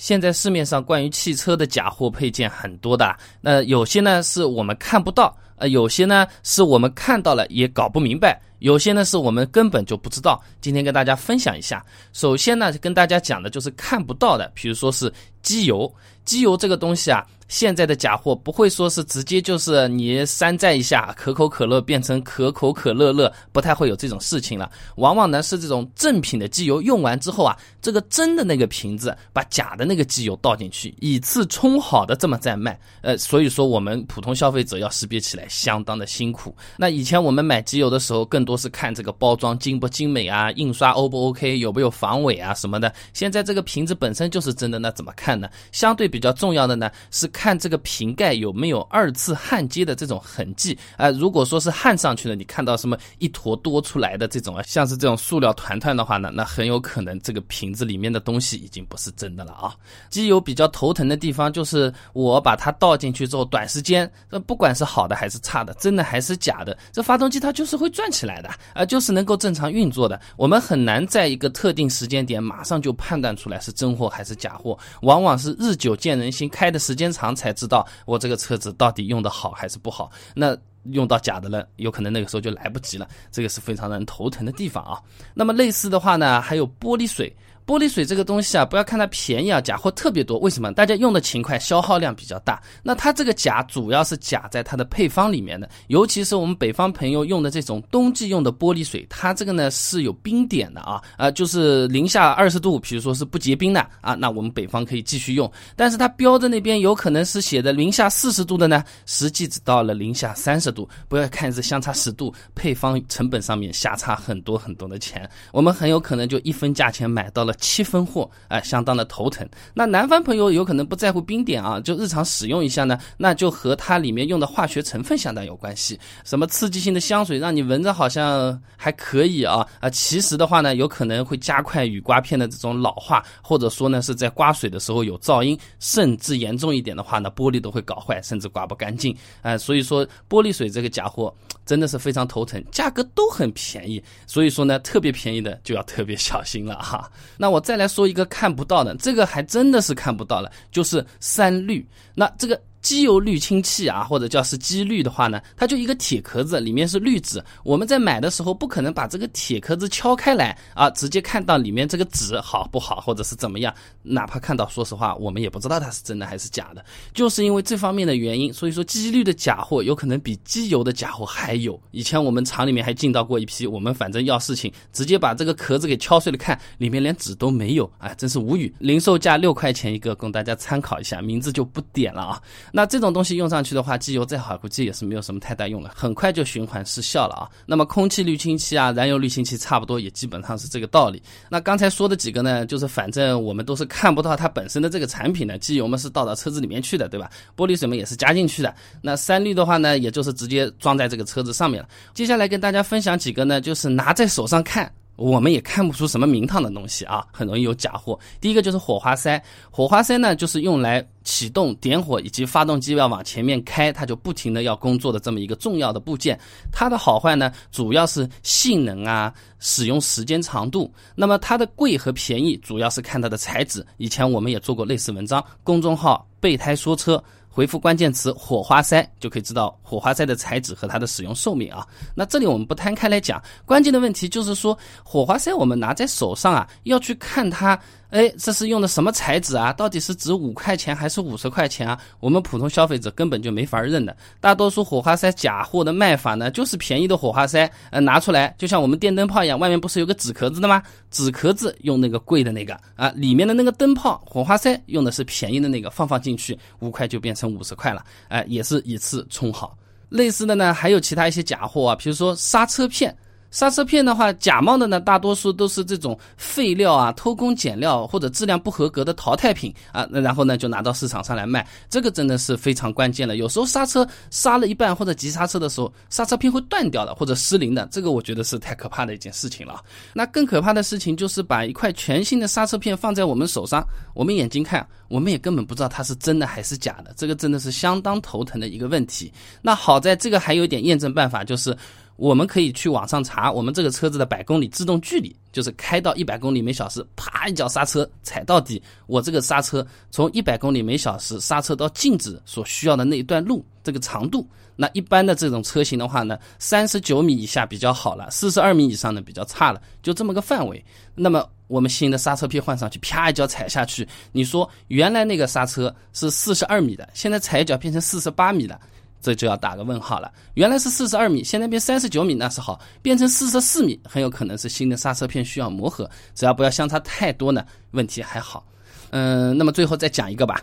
现在市面上关于汽车的假货配件很多的，那有些呢是我们看不到，呃，有些呢是我们看到了也搞不明白，有些呢是我们根本就不知道。今天跟大家分享一下，首先呢跟大家讲的就是看不到的，比如说是机油，机油这个东西啊。现在的假货不会说是直接就是你山寨一下可口可乐变成可口可乐乐，不太会有这种事情了。往往呢是这种正品的机油用完之后啊，这个真的那个瓶子把假的那个机油倒进去，以次充好的这么再卖。呃，所以说我们普通消费者要识别起来相当的辛苦。那以前我们买机油的时候，更多是看这个包装精不精美啊，印刷 O 不 OK，有没有防伪啊什么的。现在这个瓶子本身就是真的，那怎么看呢？相对比较重要的呢是。看这个瓶盖有没有二次焊接的这种痕迹啊？如果说是焊上去的，你看到什么一坨多出来的这种啊，像是这种塑料团团的话呢，那很有可能这个瓶子里面的东西已经不是真的了啊。机油比较头疼的地方就是我把它倒进去之后，短时间，那不管是好的还是差的，真的还是假的，这发动机它就是会转起来的啊，就是能够正常运作的。我们很难在一个特定时间点马上就判断出来是真货还是假货，往往是日久见人心，开的时间长。才知道我这个车子到底用的好还是不好，那用到假的了，有可能那个时候就来不及了，这个是非常让人头疼的地方啊。那么类似的话呢，还有玻璃水。玻璃水这个东西啊，不要看它便宜啊，假货特别多。为什么？大家用的勤快，消耗量比较大。那它这个假主要是假在它的配方里面的，尤其是我们北方朋友用的这种冬季用的玻璃水，它这个呢是有冰点的啊啊，就是零下二十度，比如说是不结冰的啊，那我们北方可以继续用。但是它标的那边有可能是写的零下四十度的呢，实际只到了零下三十度。不要看是相差十度，配方成本上面相差很多很多的钱，我们很有可能就一分价钱买到了。七分货，哎，相当的头疼。那南方朋友有可能不在乎冰点啊，就日常使用一下呢，那就和它里面用的化学成分相当有关系。什么刺激性的香水，让你闻着好像还可以啊啊，其实的话呢，有可能会加快雨刮片的这种老化，或者说呢是在刮水的时候有噪音，甚至严重一点的话呢，玻璃都会搞坏，甚至刮不干净。哎，所以说玻璃水这个假货真的是非常头疼，价格都很便宜，所以说呢，特别便宜的就要特别小心了哈。那我再来说一个看不到的，这个还真的是看不到了，就是三绿。那这个。机油滤清器啊，或者叫是机滤的话呢，它就一个铁壳子，里面是滤纸。我们在买的时候不可能把这个铁壳子敲开来啊，直接看到里面这个纸好不好，或者是怎么样。哪怕看到，说实话，我们也不知道它是真的还是假的。就是因为这方面的原因，所以说机滤的假货有可能比机油的假货还有。以前我们厂里面还进到过一批，我们反正要事情，直接把这个壳子给敲碎了看，里面连纸都没有，哎，真是无语。零售价六块钱一个，供大家参考一下，名字就不点了啊。那这种东西用上去的话，机油再好，估计也是没有什么太大用了，很快就循环失效了啊。那么空气滤清器啊，燃油滤清器差不多也基本上是这个道理。那刚才说的几个呢，就是反正我们都是看不到它本身的这个产品的，机油嘛是倒到车子里面去的，对吧？玻璃水嘛也是加进去的。那三滤的话呢，也就是直接装在这个车子上面了。接下来跟大家分享几个呢，就是拿在手上看。我们也看不出什么名堂的东西啊，很容易有假货。第一个就是火花塞，火花塞呢就是用来启动、点火以及发动机要往前面开，它就不停的要工作的这么一个重要的部件。它的好坏呢，主要是性能啊、使用时间长度。那么它的贵和便宜，主要是看它的材质。以前我们也做过类似文章，公众号备胎说车。回复关键词“火花塞”就可以知道火花塞的材质和它的使用寿命啊。那这里我们不摊开来讲，关键的问题就是说，火花塞我们拿在手上啊，要去看它。哎，这是用的什么材质啊？到底是值五块钱还是五十块钱啊？我们普通消费者根本就没法认的。大多数火花塞假货的卖法呢，就是便宜的火花塞，呃，拿出来就像我们电灯泡一样，外面不是有个纸壳子的吗？纸壳子用那个贵的那个啊，里面的那个灯泡火花塞用的是便宜的那个，放放进去五块就变成五十块了，哎，也是一次充好。类似的呢，还有其他一些假货啊，比如说刹车片。刹车片的话，假冒的呢，大多数都是这种废料啊、偷工减料或者质量不合格的淘汰品啊。那然后呢，就拿到市场上来卖，这个真的是非常关键了。有时候刹车刹了一半或者急刹车的时候，刹车片会断掉的或者失灵的，这个我觉得是太可怕的一件事情了。那更可怕的事情就是把一块全新的刹车片放在我们手上，我们眼睛看，我们也根本不知道它是真的还是假的，这个真的是相当头疼的一个问题。那好在这个还有点验证办法，就是。我们可以去网上查我们这个车子的百公里制动距离，就是开到一百公里每小时，啪一脚刹车踩到底，我这个刹车从一百公里每小时刹车到静止所需要的那一段路这个长度，那一般的这种车型的话呢，三十九米以下比较好了，四十二米以上呢比较差了，就这么个范围。那么我们新的刹车片换上去，啪一脚踩下去，你说原来那个刹车是四十二米的，现在踩一脚变成四十八米了。这就要打个问号了。原来是四十二米，现在变三十九米，那是好；变成四十四米，很有可能是新的刹车片需要磨合。只要不要相差太多呢，问题还好。嗯，那么最后再讲一个吧，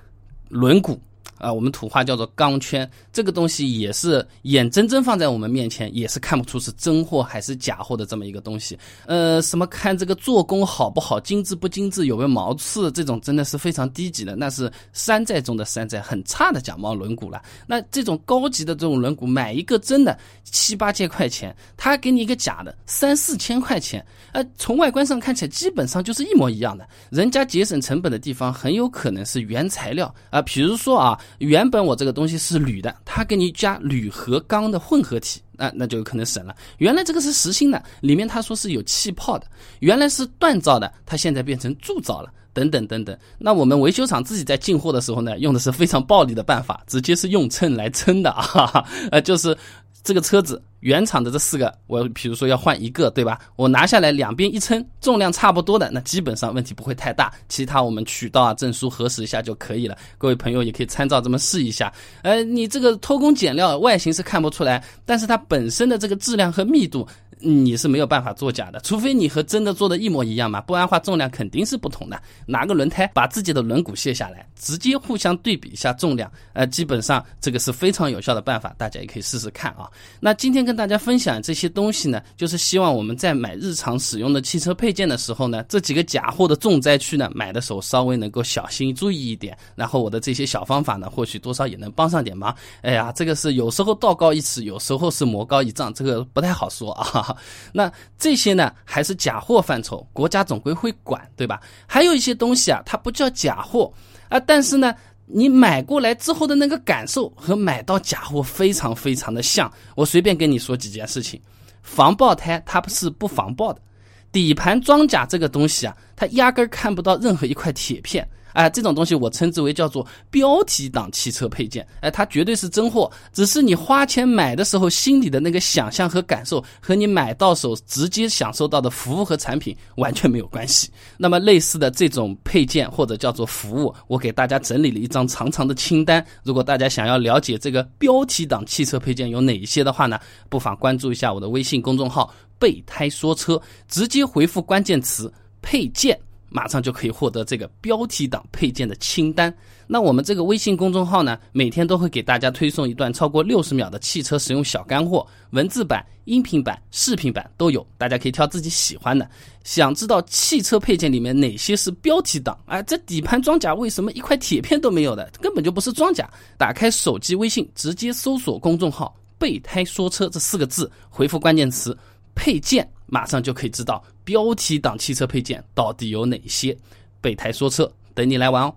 轮毂。啊，我们土话叫做钢圈，这个东西也是眼睁睁放在我们面前，也是看不出是真货还是假货的这么一个东西。呃，什么看这个做工好不好，精致不精致，有没有毛刺，这种真的是非常低级的，那是山寨中的山寨，很差的假冒轮毂了。那这种高级的这种轮毂，买一个真的七八千块钱，他给你一个假的三四千块钱，呃，从外观上看起来基本上就是一模一样的。人家节省成本的地方很有可能是原材料啊，比如说啊。原本我这个东西是铝的，他给你加铝和钢的混合体，那那就有可能省了。原来这个是实心的，里面他说是有气泡的。原来是锻造的，它现在变成铸造了，等等等等。那我们维修厂自己在进货的时候呢，用的是非常暴力的办法，直接是用秤来称的啊，呃，就是。这个车子原厂的这四个，我比如说要换一个，对吧？我拿下来两边一称，重量差不多的，那基本上问题不会太大。其他我们渠道啊、证书核实一下就可以了。各位朋友也可以参照这么试一下。呃，你这个偷工减料，外形是看不出来，但是它本身的这个质量和密度。你是没有办法作假的，除非你和真的做的一模一样嘛，不然话重量肯定是不同的。拿个轮胎把自己的轮毂卸下来，直接互相对比一下重量，呃，基本上这个是非常有效的办法，大家也可以试试看啊。那今天跟大家分享这些东西呢，就是希望我们在买日常使用的汽车配件的时候呢，这几个假货的重灾区呢，买的时候稍微能够小心注意一点。然后我的这些小方法呢，或许多少也能帮上点忙。哎呀，这个是有时候道高一尺，有时候是魔高一丈，这个不太好说啊。那这些呢，还是假货范畴，国家总归会管，对吧？还有一些东西啊，它不叫假货啊，但是呢，你买过来之后的那个感受和买到假货非常非常的像。我随便跟你说几件事情：防爆胎它不是不防爆的，底盘装甲这个东西啊，它压根儿看不到任何一块铁片。哎，这种东西我称之为叫做标题党汽车配件。哎，它绝对是真货，只是你花钱买的时候心里的那个想象和感受，和你买到手直接享受到的服务和产品完全没有关系。那么类似的这种配件或者叫做服务，我给大家整理了一张长长的清单。如果大家想要了解这个标题党汽车配件有哪一些的话呢，不妨关注一下我的微信公众号“备胎说车”，直接回复关键词“配件”。马上就可以获得这个标题党配件的清单。那我们这个微信公众号呢，每天都会给大家推送一段超过六十秒的汽车使用小干货，文字版、音频版、视频版都有，大家可以挑自己喜欢的。想知道汽车配件里面哪些是标题党？哎，这底盘装甲为什么一块铁片都没有的？根本就不是装甲。打开手机微信，直接搜索公众号“备胎说车”这四个字，回复关键词“配件”。马上就可以知道标题党汽车配件到底有哪些，备胎说车等你来玩哦。